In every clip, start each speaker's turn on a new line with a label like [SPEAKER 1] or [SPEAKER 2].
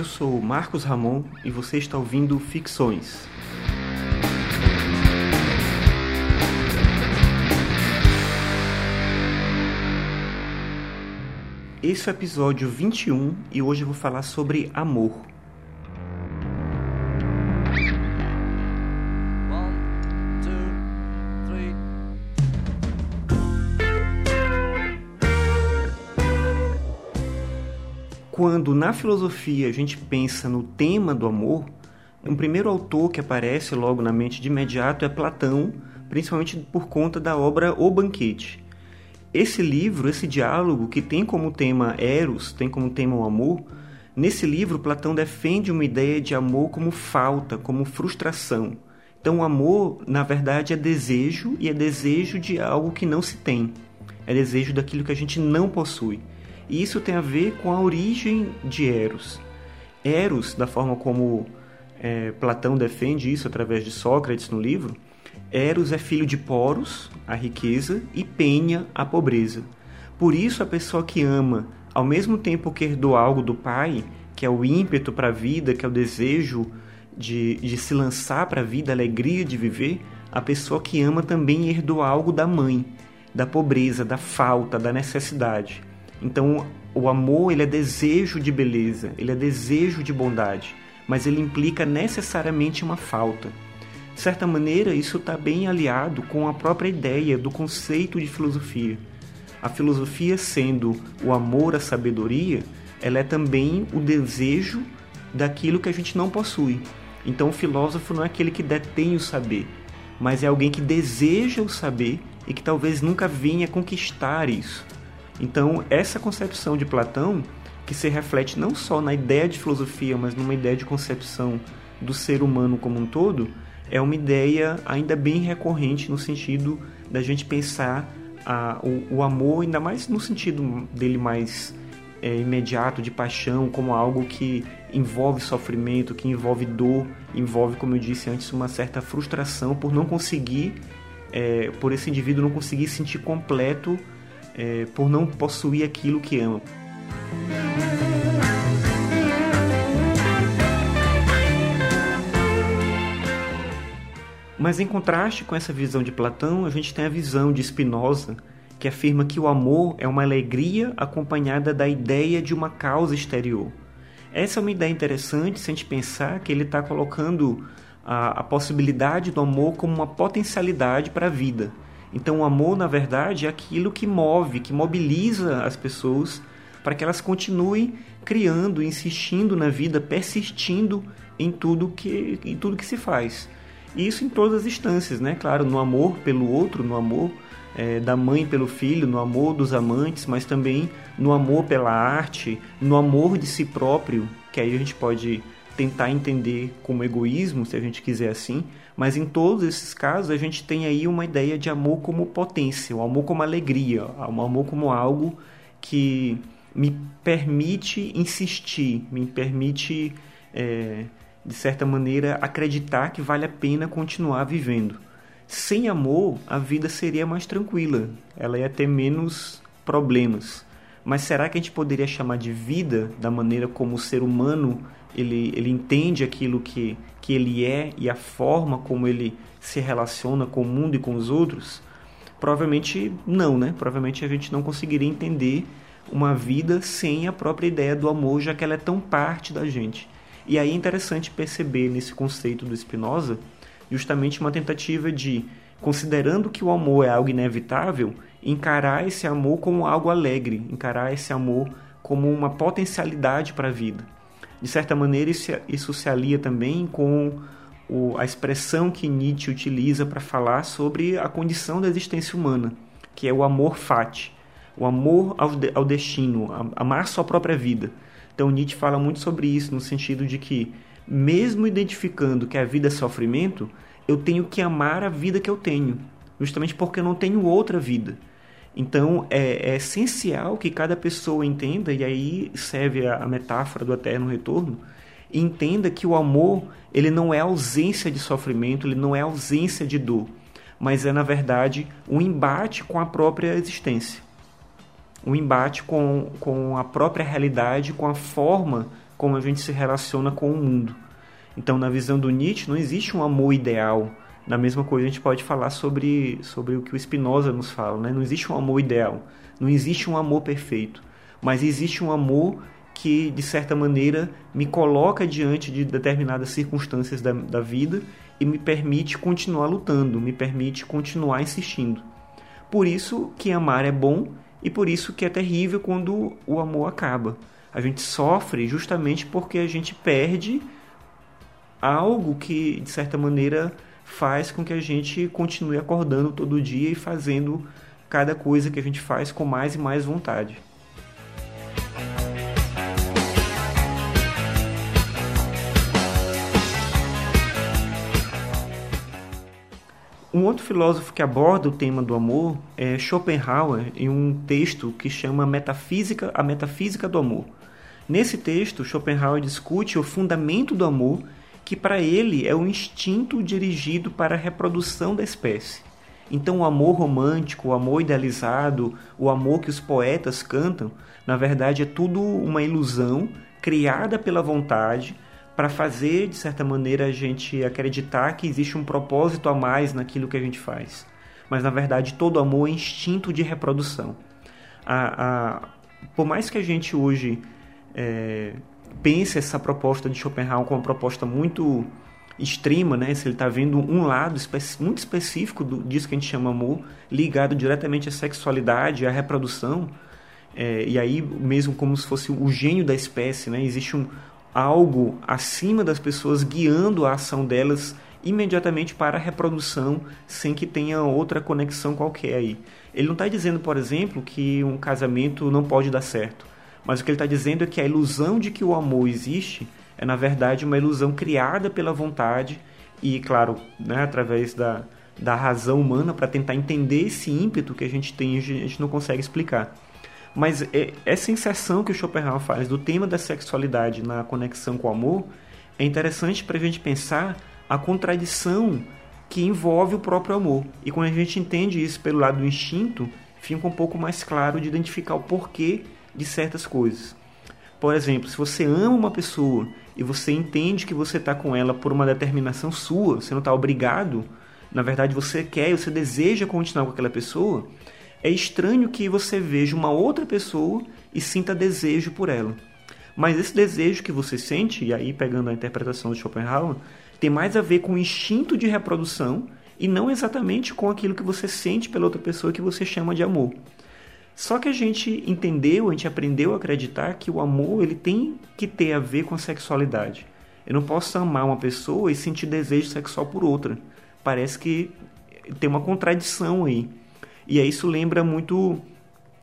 [SPEAKER 1] eu sou Marcos Ramon e você está ouvindo Ficções. Esse é o episódio 21 e hoje eu vou falar sobre amor. Quando na filosofia a gente pensa no tema do amor, um primeiro autor que aparece logo na mente de imediato é Platão, principalmente por conta da obra O Banquete. Esse livro, esse diálogo que tem como tema Eros, tem como tema o amor, nesse livro Platão defende uma ideia de amor como falta, como frustração. Então o amor, na verdade, é desejo e é desejo de algo que não se tem. É desejo daquilo que a gente não possui. E isso tem a ver com a origem de Eros. Eros, da forma como é, Platão defende isso através de Sócrates no livro, Eros é filho de Poros, a riqueza, e Penha, a pobreza. Por isso, a pessoa que ama, ao mesmo tempo que herdou algo do pai, que é o ímpeto para a vida, que é o desejo de, de se lançar para a vida, a alegria de viver, a pessoa que ama também herdou algo da mãe, da pobreza, da falta, da necessidade. Então, o amor ele é desejo de beleza, ele é desejo de bondade, mas ele implica necessariamente uma falta. De certa maneira, isso está bem aliado com a própria ideia do conceito de filosofia. A filosofia, sendo o amor à sabedoria, ela é também o desejo daquilo que a gente não possui. Então, o filósofo não é aquele que detém o saber, mas é alguém que deseja o saber e que talvez nunca venha conquistar isso. Então, essa concepção de Platão, que se reflete não só na ideia de filosofia, mas numa ideia de concepção do ser humano como um todo, é uma ideia ainda bem recorrente no sentido da gente pensar a, o, o, amor, ainda mais no sentido dele mais é, imediato, de paixão, como algo que envolve sofrimento, que envolve dor, envolve, como eu disse antes, uma certa frustração por não conseguir, é, por esse indivíduo não conseguir sentir completo é, por não possuir aquilo que ama. Mas em contraste com essa visão de Platão, a gente tem a visão de Spinoza, que afirma que o amor é uma alegria acompanhada da ideia de uma causa exterior. Essa é uma ideia interessante se a gente pensar que ele está colocando a, a possibilidade do amor como uma potencialidade para a vida. Então, o amor, na verdade, é aquilo que move, que mobiliza as pessoas para que elas continuem criando, insistindo na vida, persistindo em tudo que, em tudo que se faz. E isso em todas as instâncias, né? Claro, no amor pelo outro, no amor é, da mãe pelo filho, no amor dos amantes, mas também no amor pela arte, no amor de si próprio, que aí a gente pode tentar entender como egoísmo, se a gente quiser assim, mas em todos esses casos a gente tem aí uma ideia de amor como potência, o amor como alegria, o amor como algo que me permite insistir, me permite, é, de certa maneira, acreditar que vale a pena continuar vivendo. Sem amor, a vida seria mais tranquila, ela ia ter menos problemas. Mas será que a gente poderia chamar de vida da maneira como o ser humano ele, ele entende aquilo que, que ele é e a forma como ele se relaciona com o mundo e com os outros? Provavelmente não, né? Provavelmente a gente não conseguiria entender uma vida sem a própria ideia do amor, já que ela é tão parte da gente. E aí é interessante perceber nesse conceito do Spinoza justamente uma tentativa de, considerando que o amor é algo inevitável, encarar esse amor como algo alegre, encarar esse amor como uma potencialidade para a vida. De certa maneira, isso, isso se alia também com o, a expressão que Nietzsche utiliza para falar sobre a condição da existência humana, que é o amor fati, o amor ao, ao destino, amar sua própria vida. Então Nietzsche fala muito sobre isso, no sentido de que, mesmo identificando que a vida é sofrimento, eu tenho que amar a vida que eu tenho, justamente porque eu não tenho outra vida. Então é, é, essencial que cada pessoa entenda, e aí serve a, a metáfora do eterno retorno, entenda que o amor ele não é ausência de sofrimento, ele não é ausência de dor, mas é na verdade um embate com a própria existência, um embate com, com a própria realidade, com a forma como a gente se relaciona com o mundo. Então, na visão do Nietzsche, não existe um amor ideal. Na mesma coisa, a gente pode falar sobre, sobre o que o Spinoza nos fala, né? Não existe um amor ideal, não existe um amor perfeito, mas existe um amor que, de certa maneira, me coloca diante de determinadas circunstâncias da, da vida e me permite continuar lutando, me permite continuar insistindo. Por isso que amar é bom e por isso que é terrível quando o amor acaba. A gente sofre justamente porque a gente perde algo que, de certa maneira, faz com que a gente continue acordando todo dia e fazendo cada coisa que a gente faz com mais e mais vontade. Um outro filósofo que aborda o tema do amor é Schopenhauer em um texto que chama Metafísica, a Metafísica do Amor. Nesse texto, Schopenhauer discute o fundamento do amor, que para ele é o instinto dirigido para a reprodução da espécie. Então, o amor romântico, o amor idealizado, o amor que os poetas cantam, na verdade é tudo uma ilusão criada pela vontade para fazer, de certa maneira, a gente acreditar que existe um propósito a mais naquilo que a gente faz. Mas, na verdade, todo amor é instinto de reprodução. A, a, por mais que a gente hoje é, pense essa proposta de Schopenhauer como uma proposta muito extrema, né? Se ele está vendo um lado muito específico do, disso que a gente chama amor, ligado diretamente à sexualidade, à reprodução, é, e aí mesmo como se fosse o gênio da espécie, né? Existe um algo acima das pessoas guiando a ação delas imediatamente para a reprodução, sem que tenha outra conexão qualquer aí. Ele não está dizendo, por exemplo, que um casamento não pode dar certo. Mas o que ele está dizendo é que a ilusão de que o amor existe é, na verdade, uma ilusão criada pela vontade e, claro, né, através da, da razão humana para tentar entender esse ímpeto que a gente tem a gente não consegue explicar. Mas é, essa inserção que o Schopenhauer faz do tema da sexualidade na conexão com o amor é interessante para a gente pensar a contradição que envolve o próprio amor. E quando a gente entende isso pelo lado do instinto, fica um pouco mais claro de identificar o porquê de certas coisas. Por exemplo, se você ama uma pessoa e você entende que você está com ela por uma determinação sua, você não está obrigado, na verdade você quer, você deseja continuar com aquela pessoa, é estranho que você veja uma outra pessoa e sinta desejo por ela. Mas esse desejo que você sente, e aí pegando a interpretação de Schopenhauer, tem mais a ver com o instinto de reprodução e não exatamente com aquilo que você sente pela outra pessoa que você chama de amor. Só que a gente entendeu, a gente aprendeu a acreditar que o amor ele tem que ter a ver com a sexualidade. Eu não posso amar uma pessoa e sentir desejo sexual por outra. Parece que tem uma contradição aí. E aí isso lembra muito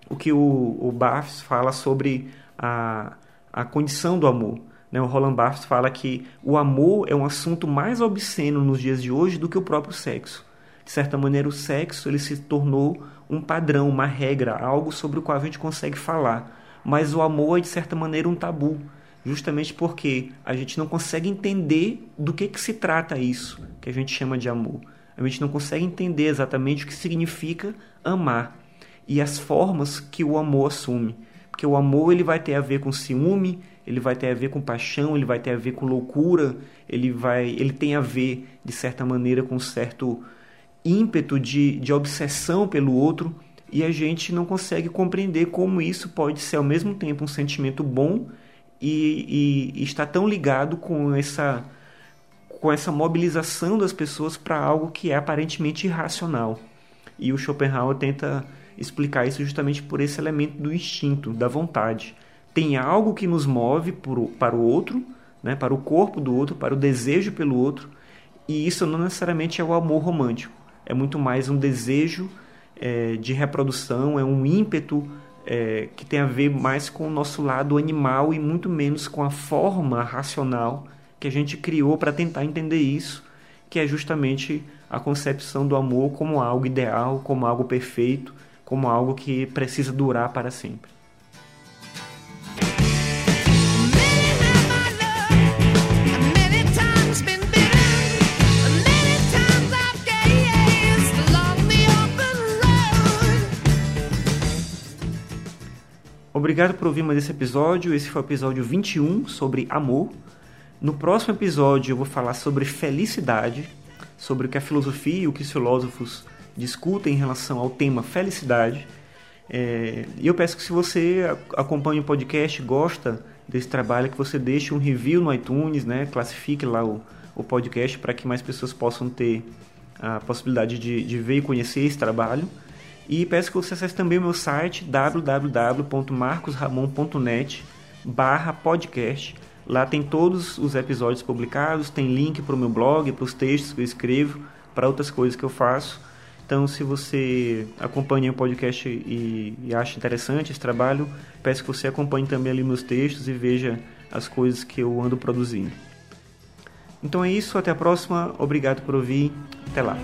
[SPEAKER 1] o que o, o Barthes fala sobre a, a condição do amor. Né? O Roland Barthes fala que o amor é um assunto mais obsceno nos dias de hoje do que o próprio sexo. De certa maneira, o sexo ele se tornou um padrão, uma regra, algo sobre o qual a gente consegue falar. Mas o amor é, de certa maneira, um tabu, justamente porque a gente não consegue entender do que, que se trata isso que a gente chama de amor. A gente não consegue entender exatamente o que significa amar e as formas que o amor assume. Porque o amor ele vai ter a ver com ciúme, ele vai ter a ver com paixão, ele vai ter a ver com loucura, ele vai, ele tem a ver de certa maneira com certo ímpeto de, de obsessão pelo outro e a gente não consegue compreender como isso pode ser ao mesmo tempo um sentimento bom e, e, e está tão ligado com essa com essa mobilização das pessoas para algo que é aparentemente irracional. E o Schopenhauer tenta explicar isso justamente por esse elemento do instinto, da vontade. Tem algo que nos move por, para o outro, né, para o corpo do outro, para o desejo pelo outro, e isso não necessariamente é o amor romântico é muito mais um desejo é, de reprodução, é um ímpeto é, que tem a ver mais com o nosso lado animal e muito menos com a forma racional que a gente criou para tentar entender isso, que é justamente a concepção do amor como algo ideal, como algo perfeito, como algo que precisa durar para sempre. Obrigado por ouvir mais esse episódio. Esse foi o episódio 21 sobre amor. No próximo episódio eu vou falar sobre felicidade, sobre o que a filosofia e o que os filósofos discutem em relação ao tema felicidade. É, e eu peço que se você acompanha o podcast, gosta desse trabalho, que você deixe um review no iTunes, né? classifique lá o, o podcast para que mais pessoas possam ter a possibilidade de, de ver e conhecer esse trabalho. E peço que você acesse também o meu site www.marcosramon.net barra podcast. Lá tem todos os episódios publicados, tem link para o meu blog, para os textos que eu escrevo, para outras coisas que eu faço. Então, se você acompanha o podcast e, e, acha interessante esse trabalho, peço que você acompanhe também ali meus textos e veja as coisas que eu ando produzindo. Então é isso, até a próxima. Obrigado por ouvir. Até lá.